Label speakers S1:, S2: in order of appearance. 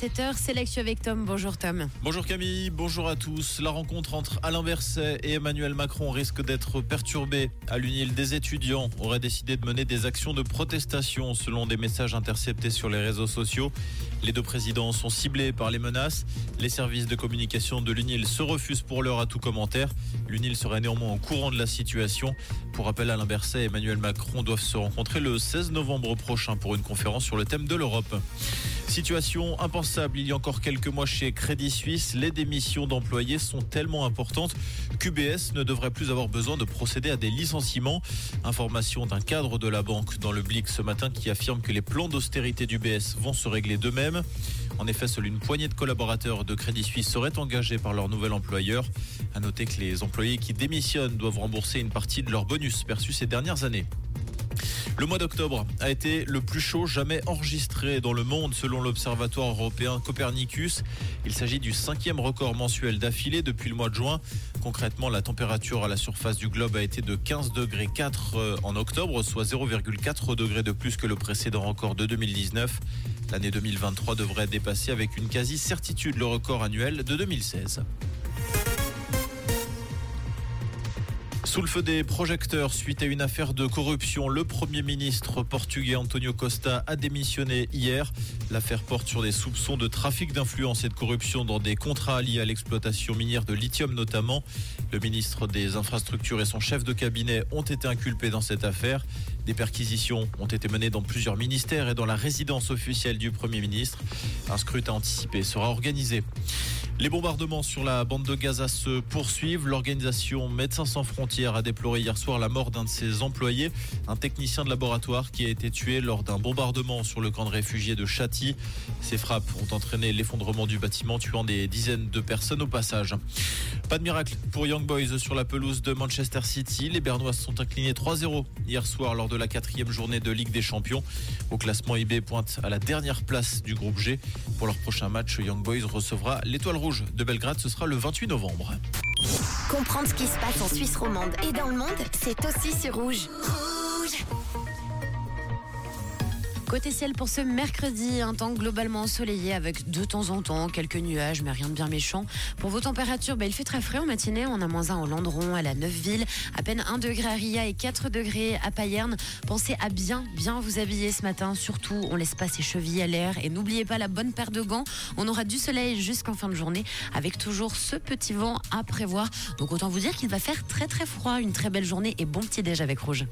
S1: 7h, c'est avec Tom. Bonjour Tom.
S2: Bonjour Camille, bonjour à tous. La rencontre entre Alain Berset et Emmanuel Macron risque d'être perturbée. À l'UNIL, des étudiants auraient décidé de mener des actions de protestation selon des messages interceptés sur les réseaux sociaux. Les deux présidents sont ciblés par les menaces. Les services de communication de l'UNIL se refusent pour l'heure à tout commentaire. L'UNIL serait néanmoins au courant de la situation. Pour rappel, Alain Berset et Emmanuel Macron doivent se rencontrer le 16 novembre prochain pour une conférence sur le thème de l'Europe. Situation impensable il y a encore quelques mois chez Crédit Suisse. Les démissions d'employés sont tellement importantes qu'UBS ne devrait plus avoir besoin de procéder à des licenciements. Information d'un cadre de la banque dans le Blick ce matin qui affirme que les plans d'austérité d'UBS vont se régler d'eux-mêmes. En effet, seule une poignée de collaborateurs de Crédit Suisse seraient engagés par leur nouvel employeur. À noter que les employés qui démissionnent doivent rembourser une partie de leur bonus perçu ces dernières années. Le mois d'octobre a été le plus chaud jamais enregistré dans le monde selon l'Observatoire européen Copernicus. Il s'agit du cinquième record mensuel d'affilée depuis le mois de juin. Concrètement, la température à la surface du globe a été de 15 degrés 4 euh, en octobre, soit 0,4 degrés de plus que le précédent record de 2019. L'année 2023 devrait dépasser avec une quasi-certitude le record annuel de 2016. Sous le feu des projecteurs, suite à une affaire de corruption, le Premier ministre portugais Antonio Costa a démissionné hier. L'affaire porte sur des soupçons de trafic d'influence et de corruption dans des contrats liés à l'exploitation minière de lithium notamment. Le ministre des Infrastructures et son chef de cabinet ont été inculpés dans cette affaire. Des perquisitions ont été menées dans plusieurs ministères et dans la résidence officielle du Premier ministre. Un scrutin anticipé sera organisé. Les bombardements sur la bande de Gaza se poursuivent. L'organisation Médecins sans frontières a déploré hier soir la mort d'un de ses employés, un technicien de laboratoire qui a été tué lors d'un bombardement sur le camp de réfugiés de Chati. Ces frappes ont entraîné l'effondrement du bâtiment, tuant des dizaines de personnes au passage. Pas de miracle pour Young Boys sur la pelouse de Manchester City. Les Bernois sont inclinés 3-0 hier soir lors de la quatrième journée de Ligue des Champions. Au classement IB pointe à la dernière place du groupe G. Pour leur prochain match, Young Boys recevra l'étoile rouge de Belgrade. Ce sera le 28 novembre.
S3: Comprendre ce qui se passe en Suisse romande et dans le monde, c'est aussi sur Rouge. Rouge
S1: Côté ciel pour ce mercredi, un temps globalement ensoleillé avec de temps en temps quelques nuages, mais rien de bien méchant. Pour vos températures, bah, il fait très frais en matinée. On a moins 1 au Landron, à la Neufville, à peine 1 degré à Ria et 4 degrés à Payerne. Pensez à bien, bien vous habiller ce matin. Surtout, on laisse pas ses chevilles à l'air. Et n'oubliez pas la bonne paire de gants. On aura du soleil jusqu'en fin de journée avec toujours ce petit vent à prévoir. Donc autant vous dire qu'il va faire très très froid. Une très belle journée et bon petit déj avec Rouge.